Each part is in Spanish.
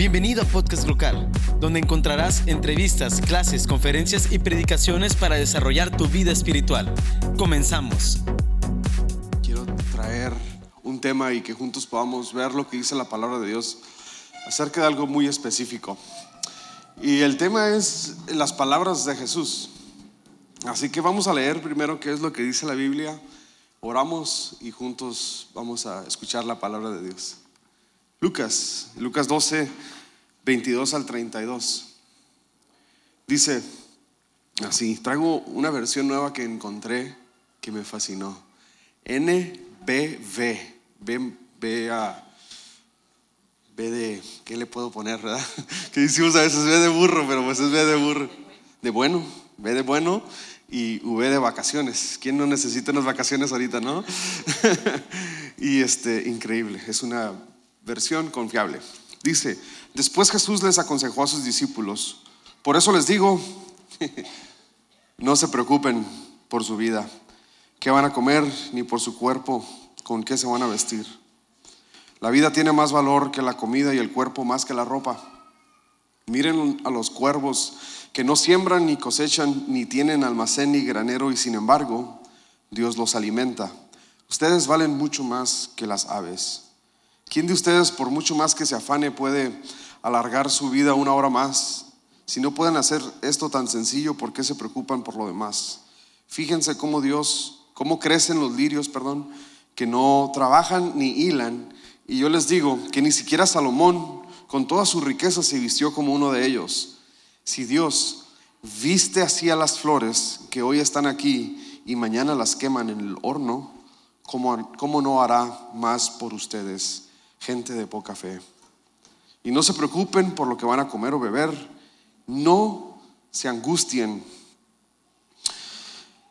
Bienvenido a Podcast Local, donde encontrarás entrevistas, clases, conferencias y predicaciones para desarrollar tu vida espiritual. Comenzamos. Quiero traer un tema y que juntos podamos ver lo que dice la palabra de Dios acerca de algo muy específico. Y el tema es las palabras de Jesús. Así que vamos a leer primero qué es lo que dice la Biblia, oramos y juntos vamos a escuchar la palabra de Dios. Lucas, Lucas 12, 22 al 32. Dice así, traigo una versión nueva que encontré que me fascinó. NBV, B, B, a, B de, ¿qué le puedo poner, verdad? Que decimos a veces B de burro, pero pues es B de burro. De bueno, B de bueno y V de vacaciones. ¿Quién no necesita unas vacaciones ahorita, no? y este, increíble, es una versión confiable. Dice, después Jesús les aconsejó a sus discípulos, por eso les digo, no se preocupen por su vida, qué van a comer, ni por su cuerpo, con qué se van a vestir. La vida tiene más valor que la comida y el cuerpo más que la ropa. Miren a los cuervos que no siembran ni cosechan, ni tienen almacén ni granero, y sin embargo, Dios los alimenta. Ustedes valen mucho más que las aves. ¿Quién de ustedes, por mucho más que se afane, puede alargar su vida una hora más? Si no pueden hacer esto tan sencillo, ¿por qué se preocupan por lo demás? Fíjense cómo Dios, cómo crecen los lirios, perdón, que no trabajan ni hilan. Y yo les digo que ni siquiera Salomón, con toda su riqueza, se vistió como uno de ellos. Si Dios viste así a las flores que hoy están aquí y mañana las queman en el horno, ¿cómo, cómo no hará más por ustedes? Gente de poca fe. Y no se preocupen por lo que van a comer o beber, no se angustien.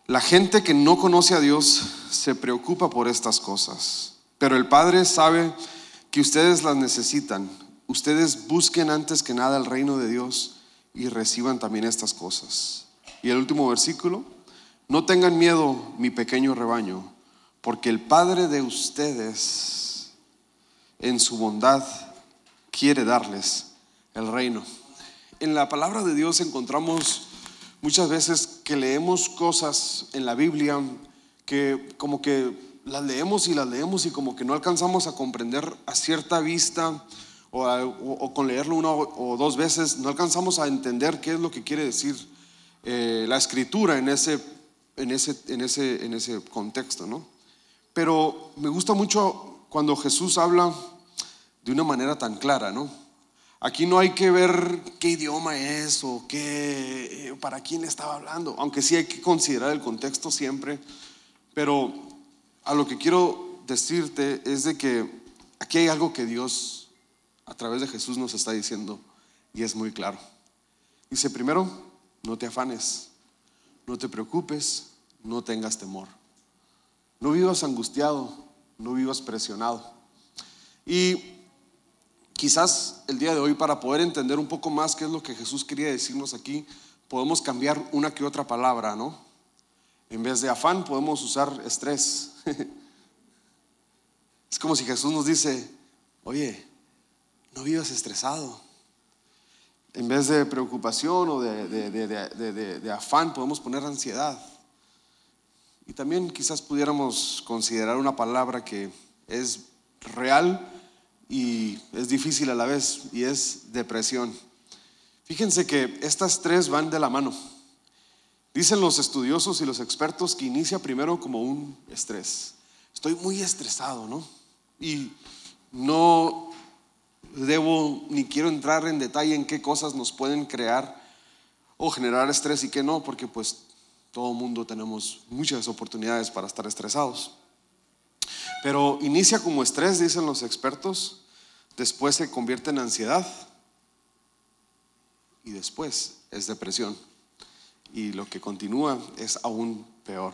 La gente que no conoce a Dios se preocupa por estas cosas, pero el Padre sabe que ustedes las necesitan. Ustedes busquen antes que nada el reino de Dios y reciban también estas cosas. Y el último versículo, no tengan miedo, mi pequeño rebaño, porque el Padre de ustedes en su bondad quiere darles el reino. En la palabra de Dios encontramos muchas veces que leemos cosas en la Biblia que como que las leemos y las leemos y como que no alcanzamos a comprender a cierta vista o, con leerlo una o, dos veces, no alcanzamos a entender qué es lo que quiere decir eh, la escritura en ese, en, ese, en, ese, en ese contexto, ¿no? Pero me gusta mucho cuando Jesús habla de una manera tan clara, ¿no? Aquí no hay que ver qué idioma es o qué, eh, para quién estaba hablando, aunque sí hay que considerar el contexto siempre, pero a lo que quiero decirte es de que aquí hay algo que Dios a través de Jesús nos está diciendo y es muy claro. Dice primero, no te afanes, no te preocupes, no tengas temor. No vivas angustiado, no vivas presionado. Y quizás el día de hoy para poder entender un poco más qué es lo que Jesús quería decirnos aquí, podemos cambiar una que otra palabra, ¿no? En vez de afán podemos usar estrés. es como si Jesús nos dice, oye, no vivas estresado. En vez de preocupación o de, de afán podemos poner ansiedad. Y también quizás pudiéramos considerar una palabra que es real, y es difícil a la vez y es depresión. Fíjense que estas tres van de la mano. Dicen los estudiosos y los expertos que inicia primero como un estrés. Estoy muy estresado, ¿no? Y no debo ni quiero entrar en detalle en qué cosas nos pueden crear o generar estrés y qué no, porque pues todo mundo tenemos muchas oportunidades para estar estresados. Pero inicia como estrés, dicen los expertos, después se convierte en ansiedad y después es depresión. Y lo que continúa es aún peor.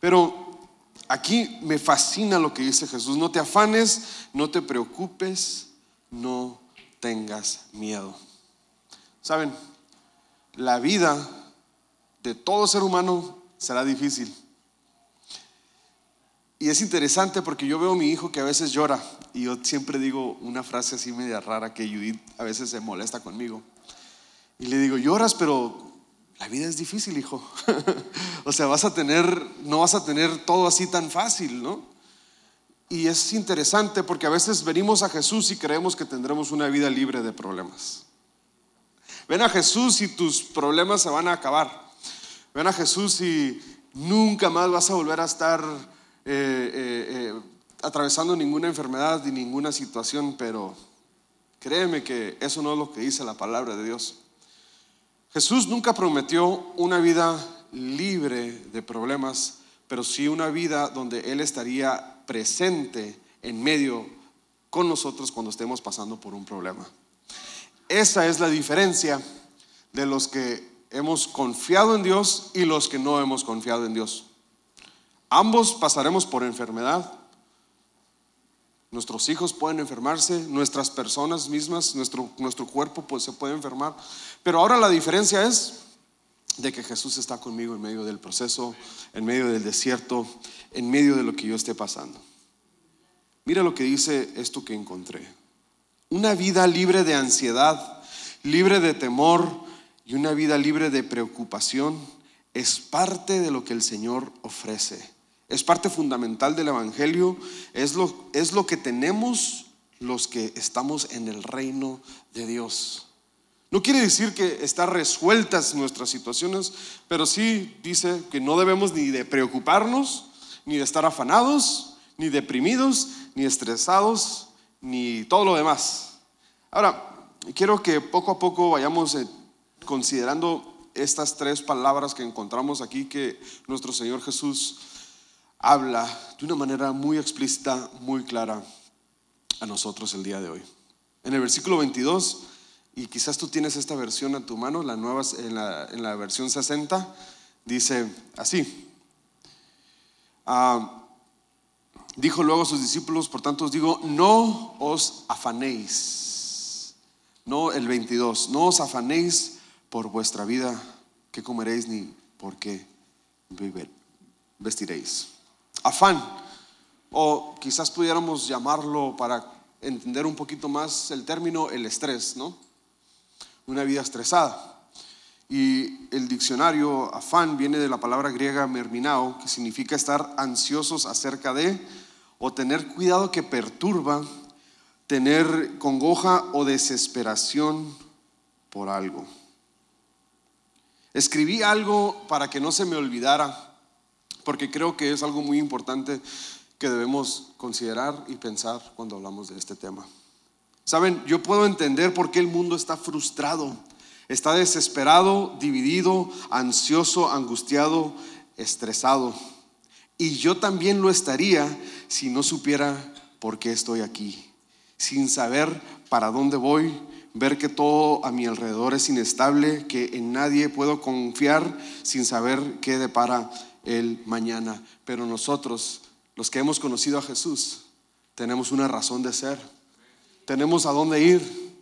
Pero aquí me fascina lo que dice Jesús. No te afanes, no te preocupes, no tengas miedo. Saben, la vida de todo ser humano será difícil. Y es interesante porque yo veo a mi hijo que a veces llora y yo siempre digo una frase así media rara que Judith a veces se molesta conmigo. Y le digo, lloras, pero la vida es difícil, hijo. o sea, vas a tener, no vas a tener todo así tan fácil, ¿no? Y es interesante porque a veces venimos a Jesús y creemos que tendremos una vida libre de problemas. Ven a Jesús y tus problemas se van a acabar. Ven a Jesús y nunca más vas a volver a estar eh, eh, eh, atravesando ninguna enfermedad ni ninguna situación, pero créeme que eso no es lo que dice la palabra de Dios. Jesús nunca prometió una vida libre de problemas, pero sí una vida donde Él estaría presente en medio con nosotros cuando estemos pasando por un problema. Esa es la diferencia de los que hemos confiado en Dios y los que no hemos confiado en Dios. Ambos pasaremos por enfermedad, Nuestros hijos pueden enfermarse, nuestras personas mismas, nuestro, nuestro cuerpo pues, se puede enfermar. Pero ahora la diferencia es de que Jesús está conmigo en medio del proceso, en medio del desierto, en medio de lo que yo esté pasando. Mira lo que dice esto que encontré. Una vida libre de ansiedad, libre de temor y una vida libre de preocupación es parte de lo que el Señor ofrece. Es parte fundamental del Evangelio, es lo, es lo que tenemos los que estamos en el reino de Dios. No quiere decir que están resueltas nuestras situaciones, pero sí dice que no debemos ni de preocuparnos, ni de estar afanados, ni deprimidos, ni estresados, ni todo lo demás. Ahora, quiero que poco a poco vayamos eh, considerando estas tres palabras que encontramos aquí que nuestro Señor Jesús habla de una manera muy explícita, muy clara a nosotros el día de hoy. En el versículo 22, y quizás tú tienes esta versión a tu mano, la nueva, en, la, versión 60, dice así. Ah, dijo luego a sus discípulos, por tanto os digo, no os afanéis. No el 22, no os afanéis por vuestra vida, que comeréis ni por qué vestiréis afán, o quizás pudiéramos llamarlo para entender un poquito más el término, el estrés, ¿no? Una vida estresada. Y el diccionario afán viene de la palabra griega merminao, que significa estar ansiosos acerca de o tener cuidado que perturba, tener congoja o desesperación por algo. Escribí algo para que no se me olvidara porque creo que es algo muy importante que debemos considerar y pensar cuando hablamos de este tema. Saben, yo puedo entender por qué el mundo está frustrado, está desesperado, dividido, ansioso, angustiado, estresado. Y yo también lo estaría si no supiera por qué estoy aquí, sin saber para dónde voy, ver que todo a mi alrededor es inestable, que en nadie puedo confiar sin saber qué depara el mañana. Pero nosotros, los que hemos conocido a Jesús, tenemos una razón de ser. Tenemos a dónde ir.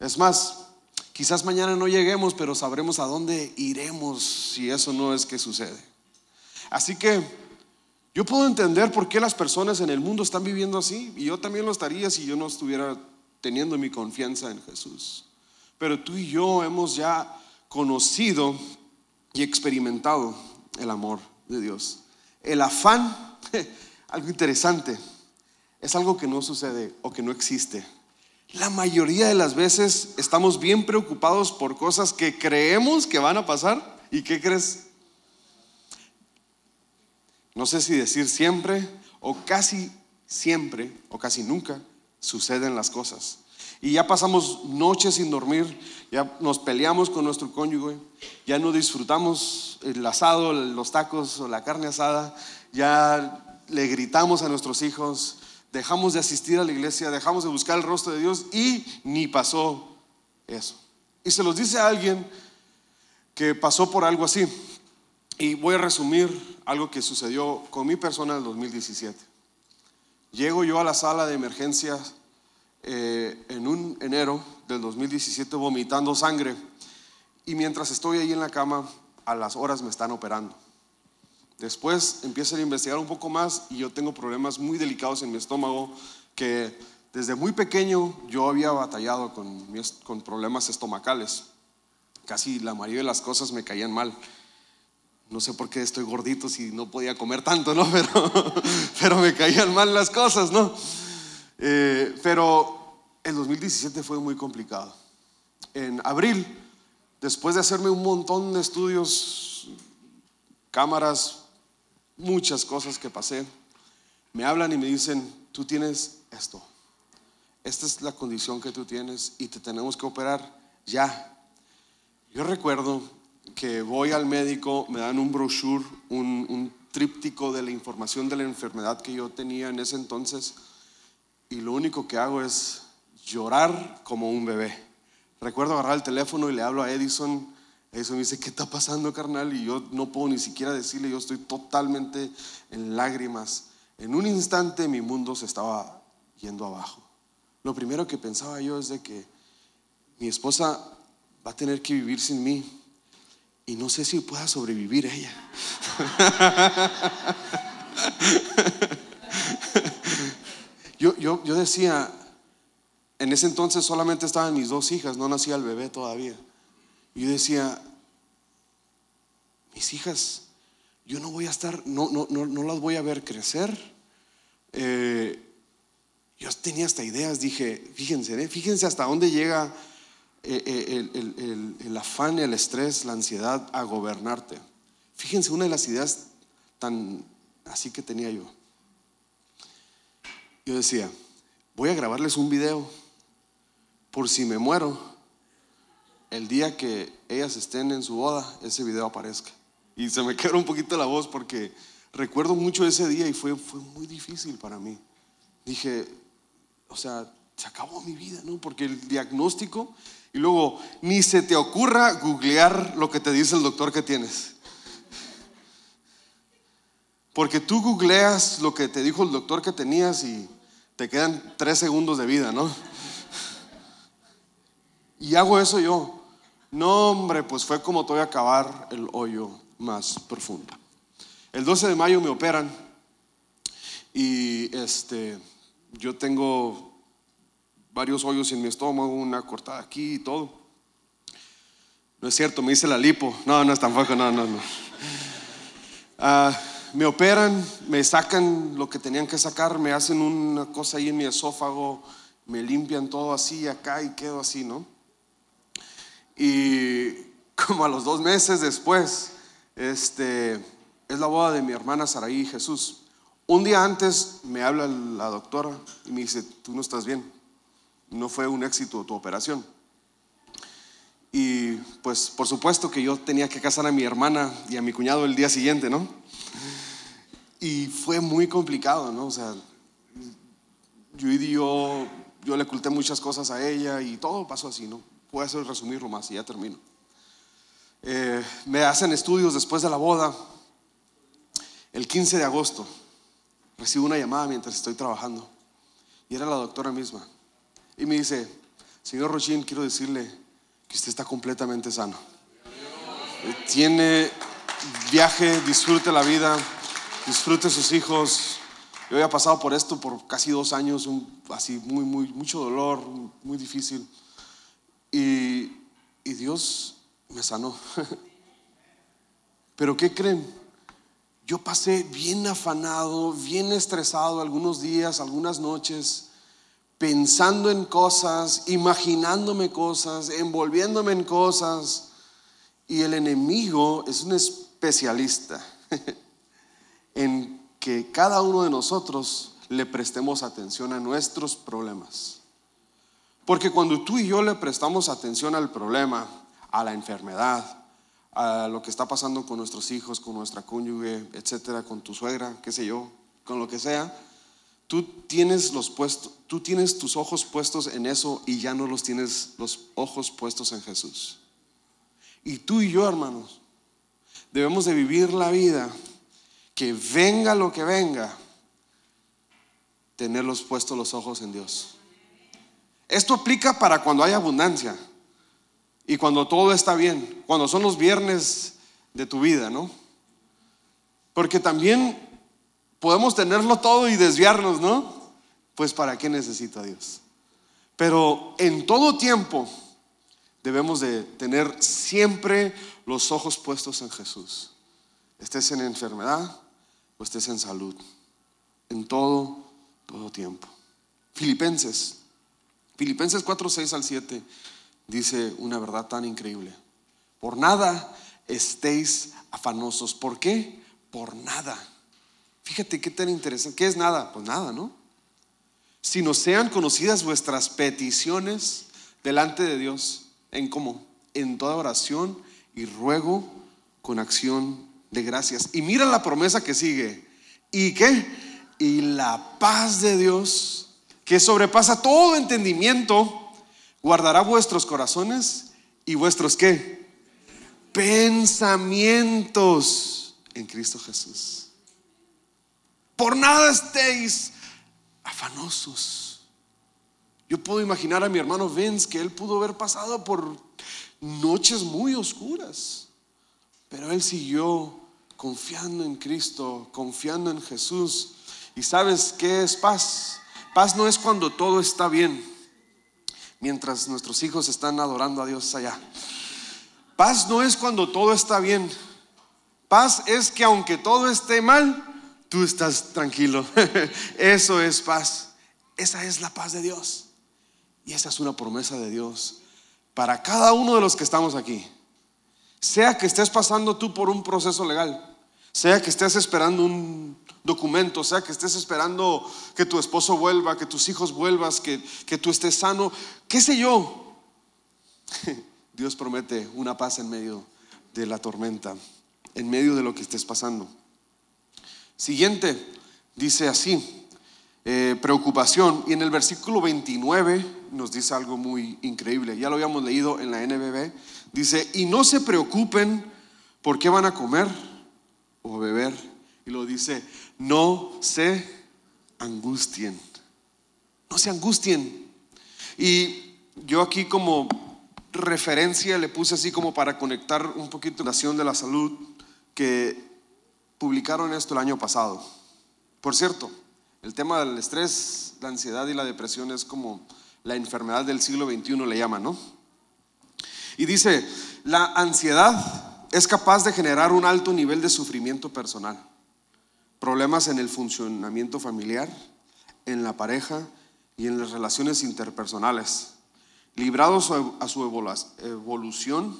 Es más, quizás mañana no lleguemos, pero sabremos a dónde iremos si eso no es que sucede. Así que yo puedo entender por qué las personas en el mundo están viviendo así. Y yo también lo estaría si yo no estuviera teniendo mi confianza en Jesús. Pero tú y yo hemos ya conocido y experimentado el amor de Dios. El afán, algo interesante, es algo que no sucede o que no existe. La mayoría de las veces estamos bien preocupados por cosas que creemos que van a pasar. ¿Y qué crees? No sé si decir siempre o casi siempre o casi nunca suceden las cosas. Y ya pasamos noches sin dormir, ya nos peleamos con nuestro cónyuge, ya no disfrutamos el asado, los tacos o la carne asada, ya le gritamos a nuestros hijos, dejamos de asistir a la iglesia, dejamos de buscar el rostro de Dios y ni pasó eso. Y se los dice a alguien que pasó por algo así. Y voy a resumir algo que sucedió con mi persona en el 2017. Llego yo a la sala de emergencias eh, en un enero del 2017 vomitando sangre y mientras estoy ahí en la cama, a las horas me están operando. Después empiezan a investigar un poco más y yo tengo problemas muy delicados en mi estómago que desde muy pequeño yo había batallado con, con problemas estomacales. Casi la mayoría de las cosas me caían mal. No sé por qué estoy gordito si no podía comer tanto, ¿no? Pero, pero me caían mal las cosas, ¿no? Eh, pero el 2017 fue muy complicado. En abril, después de hacerme un montón de estudios, cámaras, muchas cosas que pasé, me hablan y me dicen, tú tienes esto, esta es la condición que tú tienes y te tenemos que operar ya. Yo recuerdo que voy al médico, me dan un brochure, un, un tríptico de la información de la enfermedad que yo tenía en ese entonces y lo único que hago es llorar como un bebé. Recuerdo agarrar el teléfono y le hablo a Edison eso me dice, ¿qué está pasando, carnal? Y yo no puedo ni siquiera decirle, yo estoy totalmente en lágrimas. En un instante mi mundo se estaba yendo abajo. Lo primero que pensaba yo es de que mi esposa va a tener que vivir sin mí y no sé si pueda sobrevivir ella. yo, yo, yo decía, en ese entonces solamente estaban mis dos hijas, no nacía el bebé todavía. Yo decía, mis hijas, yo no voy a estar, no, no, no, las voy a ver crecer. Eh, yo tenía hasta ideas, dije, fíjense, ¿eh? fíjense hasta dónde llega eh, el, el, afán, el estrés, la ansiedad a gobernarte. Fíjense una de las ideas tan así que tenía yo. Yo decía, voy a grabarles un video por si me muero el día que ellas estén en su boda, ese video aparezca. Y se me quedó un poquito la voz porque recuerdo mucho ese día y fue, fue muy difícil para mí. Dije, o sea, se acabó mi vida, ¿no? Porque el diagnóstico y luego ni se te ocurra googlear lo que te dice el doctor que tienes. Porque tú googleas lo que te dijo el doctor que tenías y te quedan tres segundos de vida, ¿no? Y hago eso yo. No, hombre, pues fue como te voy a acabar el hoyo más profundo. El 12 de mayo me operan y este, yo tengo varios hoyos en mi estómago, una cortada aquí y todo. No es cierto, me hice la lipo. No, no es tampoco, no, no, no. Ah, me operan, me sacan lo que tenían que sacar, me hacen una cosa ahí en mi esófago, me limpian todo así acá y quedo así, ¿no? Y como a los dos meses después, este, es la boda de mi hermana Saraí y Jesús. Un día antes me habla la doctora y me dice, tú no estás bien, no fue un éxito tu operación. Y pues por supuesto que yo tenía que casar a mi hermana y a mi cuñado el día siguiente, ¿no? Y fue muy complicado, ¿no? O sea, yo, le oculté muchas cosas a ella y todo pasó así, ¿no? Voy a resumirlo más y ya termino. Eh, me hacen estudios después de la boda. El 15 de agosto recibo una llamada mientras estoy trabajando y era la doctora misma. Y me dice, señor Rochin, quiero decirle que usted está completamente sano. Tiene viaje, disfrute la vida, disfrute sus hijos. Yo había pasado por esto por casi dos años, así muy, muy, mucho dolor, muy difícil. Y, Dios me sanó. Pero ¿qué creen? Yo pasé bien afanado, bien estresado algunos días, algunas noches, pensando en cosas, imaginándome cosas, envolviéndome en cosas. Y el enemigo es un especialista en que cada uno de nosotros le prestemos atención a nuestros problemas. Porque cuando tú y yo le prestamos atención al problema, a la enfermedad, a lo que está pasando con nuestros hijos, con nuestra cónyuge, etcétera, con tu suegra, qué sé yo, con lo que sea, tú tienes los puestos, tú tienes tus ojos puestos en eso y ya no los tienes los ojos puestos en Jesús. Y tú y yo, hermanos, debemos de vivir la vida que venga lo que venga, tenerlos puestos los ojos en Dios. Esto aplica para cuando hay abundancia y cuando todo está bien, cuando son los viernes de tu vida, ¿no? Porque también podemos tenerlo todo y desviarnos, ¿no? Pues ¿para qué necesito a Dios? Pero en todo tiempo debemos de tener siempre los ojos puestos en Jesús. Estés en enfermedad o estés en salud. En todo, todo tiempo. Filipenses. Filipenses 4, 6 al 7 dice una verdad tan increíble. Por nada estéis afanosos. ¿Por qué? Por nada. Fíjate qué tan interesante. ¿Qué es nada? Pues nada, ¿no? Sino sean conocidas vuestras peticiones delante de Dios. ¿En cómo? En toda oración y ruego con acción de gracias. Y mira la promesa que sigue. ¿Y qué? Y la paz de Dios, que sobrepasa todo entendimiento, guardará vuestros corazones y vuestros qué? Pensamientos en Cristo Jesús. Por nada estéis afanosos. Yo puedo imaginar a mi hermano Vince que él pudo haber pasado por noches muy oscuras, pero él siguió confiando en Cristo, confiando en Jesús. ¿Y sabes qué es paz? Paz no es cuando todo está bien, mientras nuestros hijos están adorando a Dios allá. Paz no es cuando todo está bien. Paz es que aunque todo esté mal, tú estás tranquilo. Eso es paz. Esa es la paz de Dios. Y esa es una promesa de Dios para cada uno de los que estamos aquí. Sea que estés pasando tú por un proceso legal, sea que estés esperando un documento, sea que estés esperando que tu esposo vuelva, que tus hijos vuelvas, que, que tú estés sano, qué sé yo. Dios promete una paz en medio de la tormenta, en medio de lo que estés pasando. Siguiente, dice así, eh, preocupación. Y en el versículo 29 nos dice algo muy increíble. Ya lo habíamos leído en la NBB. Dice, y no se preocupen por qué van a comer o beber. Y lo dice, no se angustien. No se angustien. Y yo aquí como referencia le puse así como para conectar un poquito la Nación de la Salud que publicaron esto el año pasado. Por cierto, el tema del estrés, la ansiedad y la depresión es como la enfermedad del siglo XXI le llaman, ¿no? Y dice, la ansiedad es capaz de generar un alto nivel de sufrimiento personal, problemas en el funcionamiento familiar, en la pareja y en las relaciones interpersonales. Librados a su evolución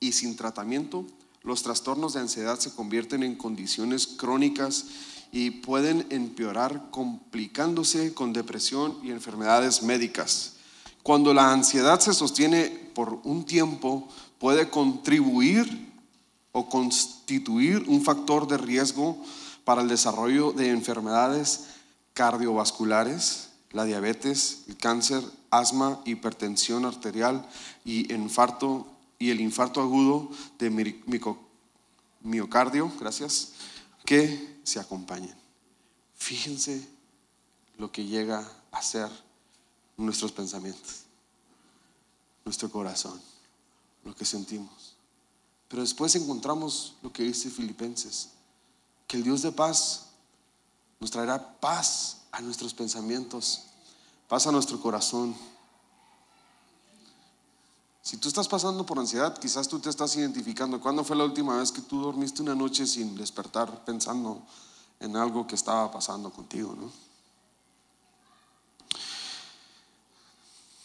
y sin tratamiento, los trastornos de ansiedad se convierten en condiciones crónicas y pueden empeorar complicándose con depresión y enfermedades médicas. Cuando la ansiedad se sostiene por un tiempo, puede contribuir o constituir un factor de riesgo para el desarrollo de enfermedades cardiovasculares, la diabetes, el cáncer, asma, hipertensión arterial y infarto y el infarto agudo de miocardio, gracias, que se acompañen. Fíjense lo que llega a ser nuestros pensamientos, nuestro corazón, lo que sentimos. Pero después encontramos lo que dice Filipenses, que el Dios de paz nos traerá paz a nuestros pensamientos, paz a nuestro corazón si tú estás pasando por ansiedad, quizás tú te estás identificando. ¿Cuándo fue la última vez que tú dormiste una noche sin despertar pensando en algo que estaba pasando contigo?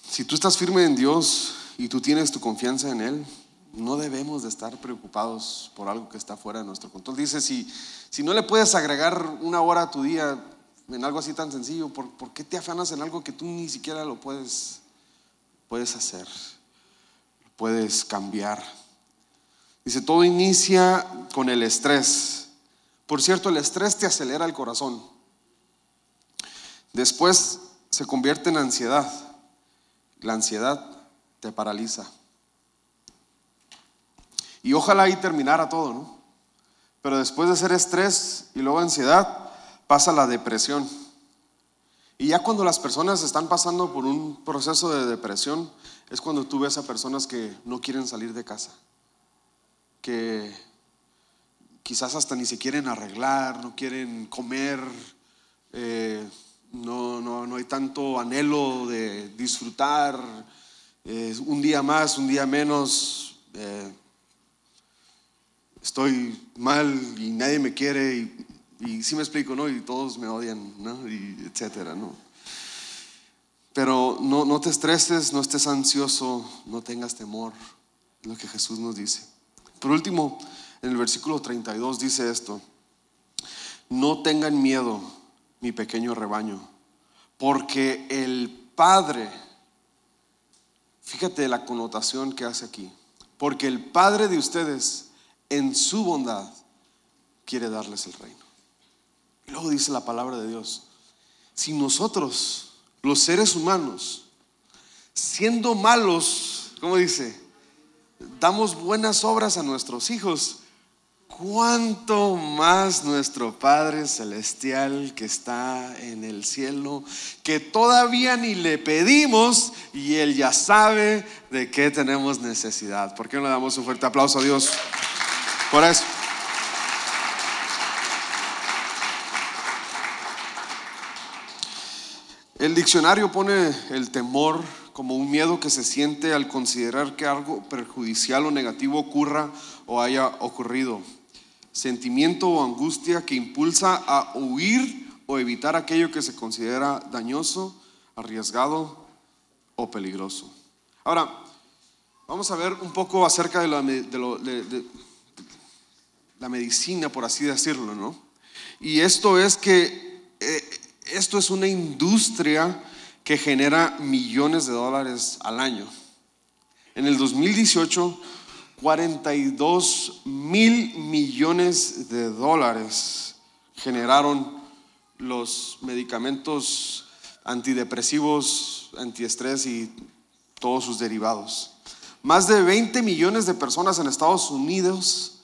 Si tú estás firme en Dios y tú tienes tu confianza en Él, no debemos de estar preocupados por algo que está fuera de nuestro control. Dice, si, si no le puedes agregar una hora a tu día en algo así tan sencillo, ¿por, ¿por qué te afanas en algo que tú ni siquiera lo puedes, puedes hacer? Puedes cambiar. Dice, todo inicia con el estrés. Por cierto, el estrés te acelera el corazón. Después se convierte en ansiedad. La ansiedad te paraliza. Y ojalá ahí terminara todo, ¿no? Pero después de ser estrés y luego ansiedad, pasa la depresión. Y ya cuando las personas están pasando por un proceso de depresión, es cuando tú ves a personas que no quieren salir de casa, que, quizás hasta ni se quieren arreglar, no quieren comer, eh, no, no, no, hay tanto anhelo de disfrutar, eh, un día más, un día menos, eh, estoy mal y nadie me quiere y, y sí me explico, ¿no? Y todos me odian, ¿no? Y etcétera, ¿no? Pero no, te estreses, no estés ansioso, no tengas temor, lo que Jesús nos dice. Por último, en el versículo 32 dice esto, no tengan miedo, mi pequeño rebaño, porque el Padre, fíjate la connotación que hace aquí, porque el Padre de ustedes en su bondad quiere darles el reino. Luego dice la palabra de Dios, si nosotros, los seres humanos, siendo malos, ¿cómo dice? Damos buenas obras a nuestros hijos, cuánto más nuestro Padre Celestial que está en el cielo, que todavía ni le pedimos y Él ya sabe de qué tenemos necesidad. ¿Por qué no le damos un fuerte aplauso a Dios por eso? El diccionario pone el temor como un miedo que se siente al considerar que algo perjudicial o negativo ocurra o haya ocurrido sentimiento o angustia que impulsa a huir o evitar aquello que se considera dañoso, arriesgado o peligroso. Ahora, vamos a ver un poco acerca de la, medicina, por así decirlo, ¿no? Y esto es que eh, esto es una industria que genera millones de dólares al año. En el 2018 42 mil millones de dólares generaron los medicamentos antidepresivos, antiestrés y todos sus derivados. Más de 20 millones de personas en Estados Unidos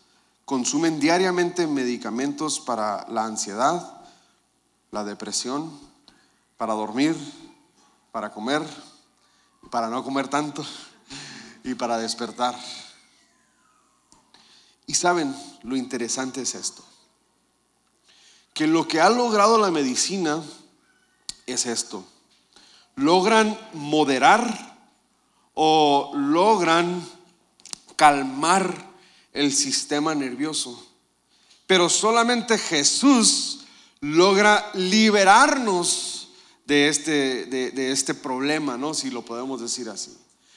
consumen diariamente medicamentos para la ansiedad, la depresión, para dormir, para comer, para no comer tanto y para despertar. Y saben, lo interesante es esto, que lo que ha logrado la medicina es esto. Logran moderar o logran calmar el sistema nervioso. Pero solamente Jesús logra liberarnos de este, de, de este problema, ¿no? Si lo podemos decir así.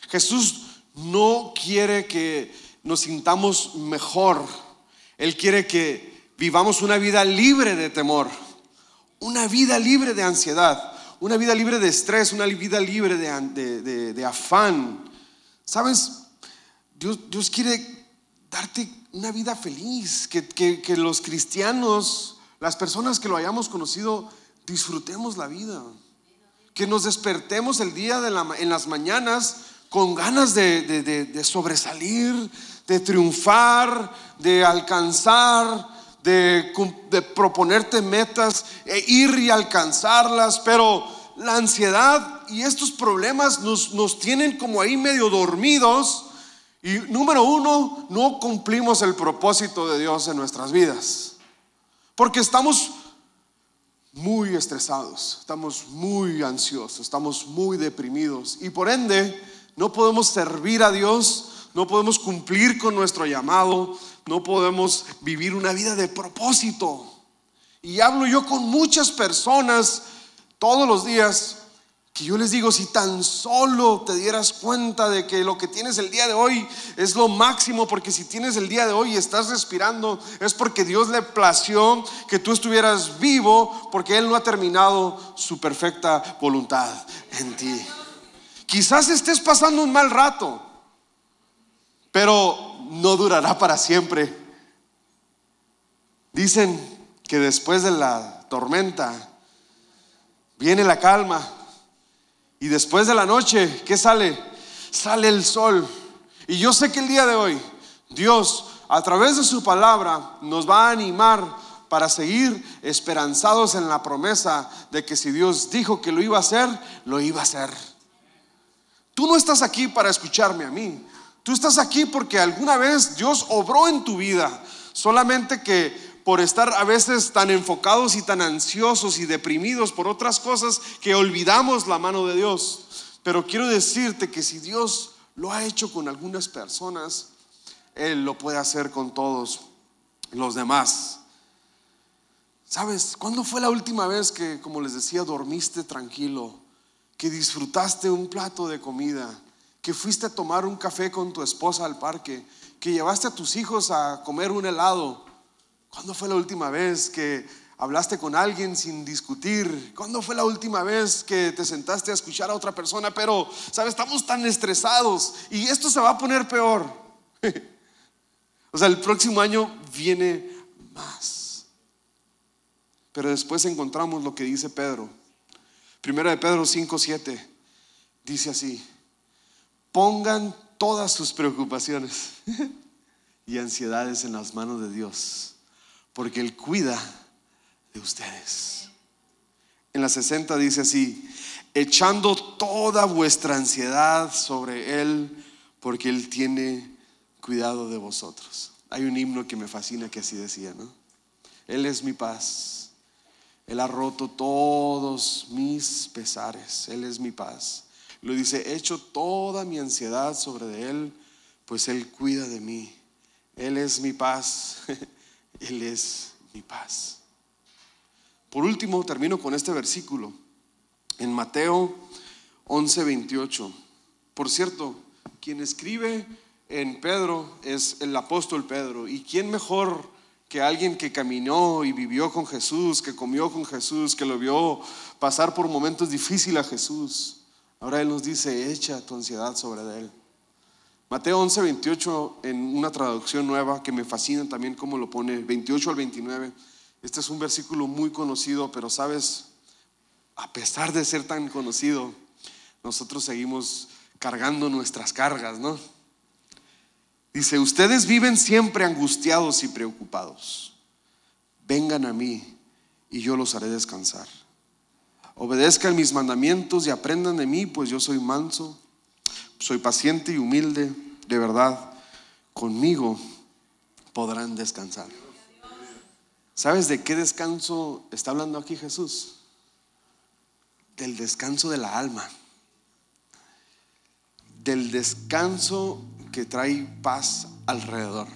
Jesús no quiere que nos sintamos mejor. Él quiere que vivamos una vida libre de temor, una vida libre de ansiedad, una vida libre de estrés, una vida libre de, afán. ¿Sabes? Dios, Dios, quiere darte una vida feliz, que, los cristianos, las personas que lo hayamos conocido, disfrutemos la vida. Que nos despertemos el día de en las mañanas con ganas de, sobresalir, de triunfar, de alcanzar, de, proponerte metas, e ir y alcanzarlas, pero la ansiedad y estos problemas nos, nos tienen como ahí medio dormidos. Y número uno, no cumplimos el propósito de Dios en nuestras vidas. Porque estamos muy estresados, estamos muy ansiosos, estamos muy deprimidos. Y por ende, no podemos servir a Dios no podemos cumplir con nuestro llamado, no podemos vivir una vida de propósito. Y hablo yo con muchas personas todos los días que yo les digo, si tan solo te dieras cuenta de que lo que tienes el día de hoy es lo máximo, porque si tienes el día de hoy y estás respirando, es porque Dios le plació que tú estuvieras vivo, porque Él no ha terminado su perfecta voluntad en ti. Quizás estés pasando un mal rato, pero no durará para siempre. Dicen que después de la tormenta viene la calma y después de la noche, ¿qué sale? Sale el sol. Y yo sé que el día de hoy Dios a través de su palabra nos va a animar para seguir esperanzados en la promesa de que si Dios dijo que lo iba a hacer, lo iba a hacer. Tú no estás aquí para escucharme a mí. Tú estás aquí porque alguna vez Dios obró en tu vida. Solamente que por estar a veces tan enfocados y tan ansiosos y deprimidos por otras cosas que olvidamos la mano de Dios. Pero quiero decirte que si Dios lo ha hecho con algunas personas, Él lo puede hacer con todos los demás. ¿Sabes? ¿Cuándo fue la última vez que, como les decía, dormiste tranquilo? Que disfrutaste un plato de comida, que fuiste a tomar un café con tu esposa al parque, que llevaste a tus hijos a comer un helado. ¿Cuándo fue la última vez que hablaste con alguien sin discutir? ¿Cuándo fue la última vez que te sentaste a escuchar a otra persona? Pero, ¿sabes? Estamos tan estresados y esto se va a poner peor. o sea, el próximo año viene más. Pero después encontramos lo que dice Pedro. Primero de Pedro 5, 7. Dice así, pongan todas sus preocupaciones y ansiedades en las manos de Dios, porque Él cuida de ustedes. En la 60 dice así, echando toda vuestra ansiedad sobre Él, porque Él tiene cuidado de vosotros. Hay un himno que me fascina que así decía, ¿no? Él es mi paz él ha roto todos mis pesares. Él es mi paz. Lo dice, he hecho toda mi ansiedad sobre Él, pues Él cuida de mí. Él es mi paz. Él es mi paz. Por último, termino con este versículo. En Mateo 11, 28. Por cierto, quien escribe en Pedro es el apóstol Pedro. ¿Y quién mejor que alguien que caminó y vivió con Jesús, que comió con Jesús, que lo vio pasar por momentos difíciles a Jesús. Ahora Él nos dice, echa tu ansiedad sobre Él. Mateo 11, 28, en una traducción nueva que me fascina también como lo pone, 28 al 29. Este es un versículo muy conocido, pero sabes, a pesar de ser tan conocido, nosotros seguimos cargando nuestras cargas, ¿no? Dice, ustedes viven siempre angustiados y preocupados. Vengan a mí y yo los haré descansar. Obedezcan mis mandamientos y aprendan de mí, pues yo soy manso, soy paciente y humilde. De verdad, conmigo podrán descansar. ¿Sabes de qué descanso está hablando aquí Jesús? Del descanso de la alma. Del descanso que trae paz alrededor.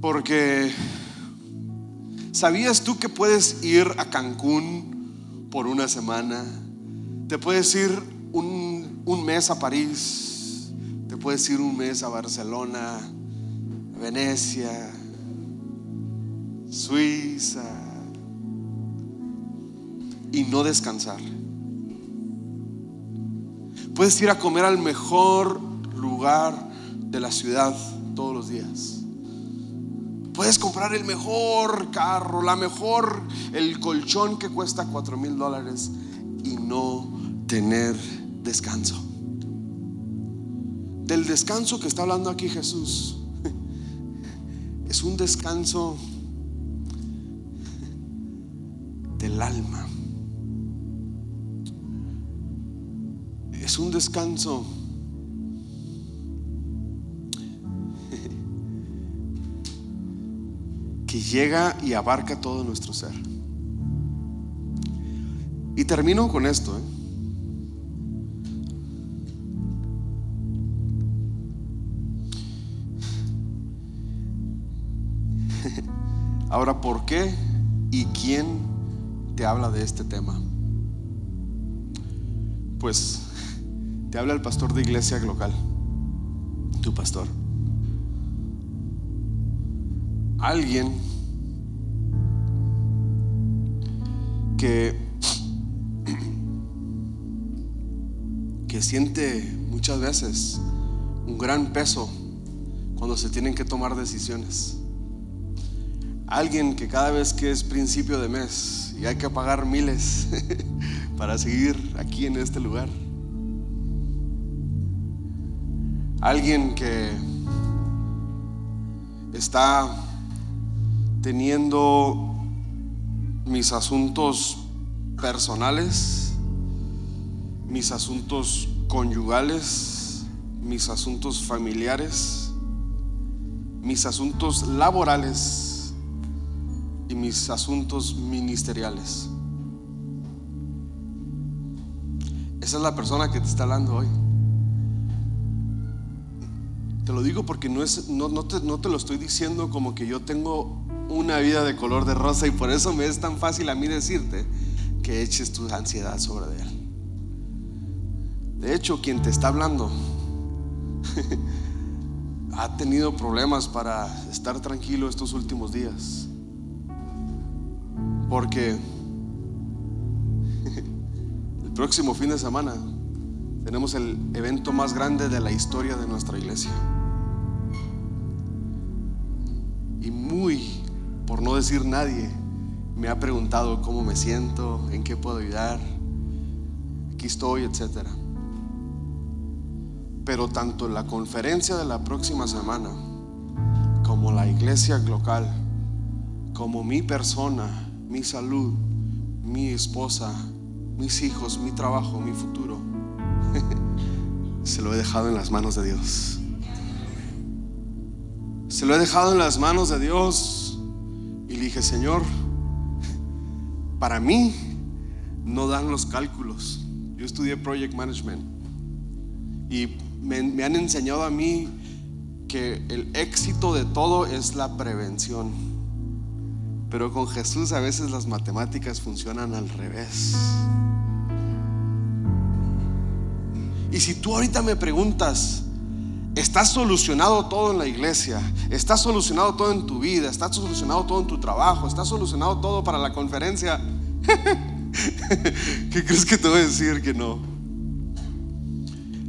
Porque ¿sabías tú que puedes ir a Cancún por una semana? Te puedes ir un, un mes a París, te puedes ir un mes a Barcelona, Venecia, Suiza y no descansar. Puedes ir a comer al mejor lugar de la ciudad todos los días. Puedes comprar el mejor carro, la mejor, el colchón que cuesta cuatro mil dólares y no tener descanso. Del descanso que está hablando aquí Jesús es un descanso del alma. Es un descanso que llega y abarca todo nuestro ser. Y termino con esto. ¿eh? Ahora, ¿por qué y quién te habla de este tema? Pues te habla el pastor de iglesia local, tu pastor. Alguien que, que siente muchas veces un gran peso cuando se tienen que tomar decisiones. Alguien que cada vez que es principio de mes y hay que pagar miles para seguir aquí en este lugar. Alguien que está teniendo mis asuntos personales, mis asuntos conyugales, mis asuntos familiares, mis asuntos laborales y mis asuntos ministeriales. Esa es la persona que te está hablando hoy. Te lo digo porque no, es, no, no, te, no te lo estoy diciendo como que yo tengo una vida de color de rosa y por eso me es tan fácil a mí decirte que eches tu ansiedad sobre él. De hecho, quien te está hablando ha tenido problemas para estar tranquilo estos últimos días. Porque el próximo fin de semana tenemos el evento más grande de la historia de nuestra iglesia. Y muy, por no decir nadie, me ha preguntado cómo me siento, en qué puedo ayudar, aquí estoy, etcétera. Pero tanto la conferencia de la próxima semana, como la iglesia local, como mi persona, mi salud, mi esposa, mis hijos, mi trabajo, mi futuro, se lo he dejado en las manos de Dios. Se lo he dejado en las manos de Dios y dije, Señor, para mí no dan los cálculos. Yo estudié Project Management y me, han enseñado a mí que el éxito de todo es la prevención. Pero con Jesús a veces las matemáticas funcionan al revés. Y si tú ahorita me preguntas, ¿está solucionado todo en la iglesia? ¿Está solucionado todo en tu vida? ¿Está solucionado todo en tu trabajo? ¿Está solucionado todo para la conferencia? ¿Qué crees que te voy a decir que no?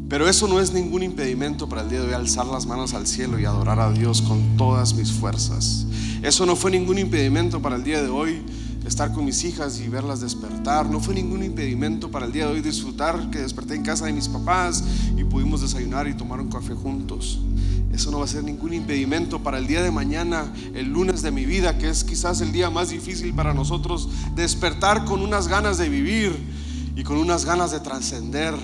Pero eso no es ningún impedimento para el día de hoy alzar las manos al cielo y adorar a Dios con todas mis fuerzas. Eso no fue ningún impedimento para el día de hoy estar con mis hijas y verlas despertar. No fue ningún impedimento para el día de hoy disfrutar que desperté en casa de mis papás y pudimos desayunar y tomar un café juntos. Eso no va a ser ningún impedimento para el día de mañana, el lunes de mi vida, que es quizás el día más difícil para nosotros, despertar con unas ganas de vivir y con unas ganas de trascender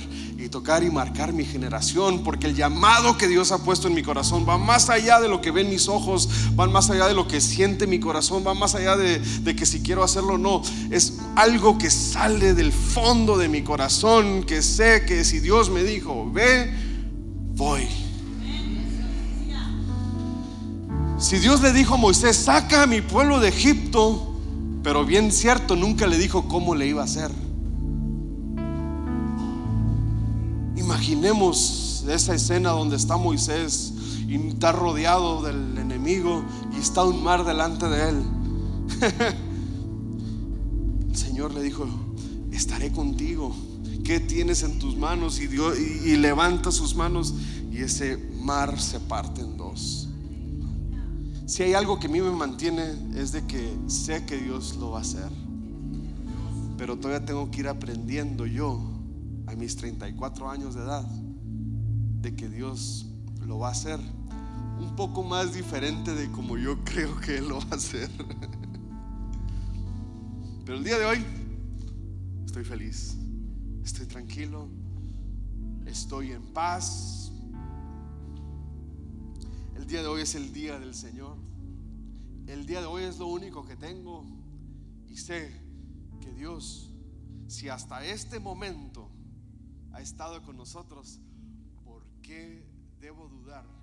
tocar y marcar mi generación, porque el llamado que Dios ha puesto en mi corazón va más allá de lo que ven mis ojos, va más allá de lo que siente mi corazón, va más allá de, de que si quiero hacerlo o no, es algo que sale del fondo de mi corazón, que sé que si Dios me dijo, ve, voy. Si Dios le dijo a Moisés, saca a mi pueblo de Egipto, pero bien cierto, nunca le dijo cómo le iba a hacer. Imaginemos esa escena donde está Moisés y está rodeado del enemigo y está un mar delante de él. El Señor le dijo, estaré contigo. ¿Qué tienes en tus manos? Y, Dios, y, levanta sus manos y ese mar se parte en dos. Si hay algo que a mí me mantiene es de que sé que Dios lo va a hacer. Pero todavía tengo que ir aprendiendo yo a mis 34 años de edad de que Dios lo va a hacer un poco más diferente de como yo creo que Él lo va a hacer. Pero el día de hoy estoy feliz, estoy tranquilo, estoy en paz. El día de hoy es el día del Señor. El día de hoy es lo único que tengo y sé que Dios, si hasta este momento ha estado con nosotros, ¿por qué debo dudar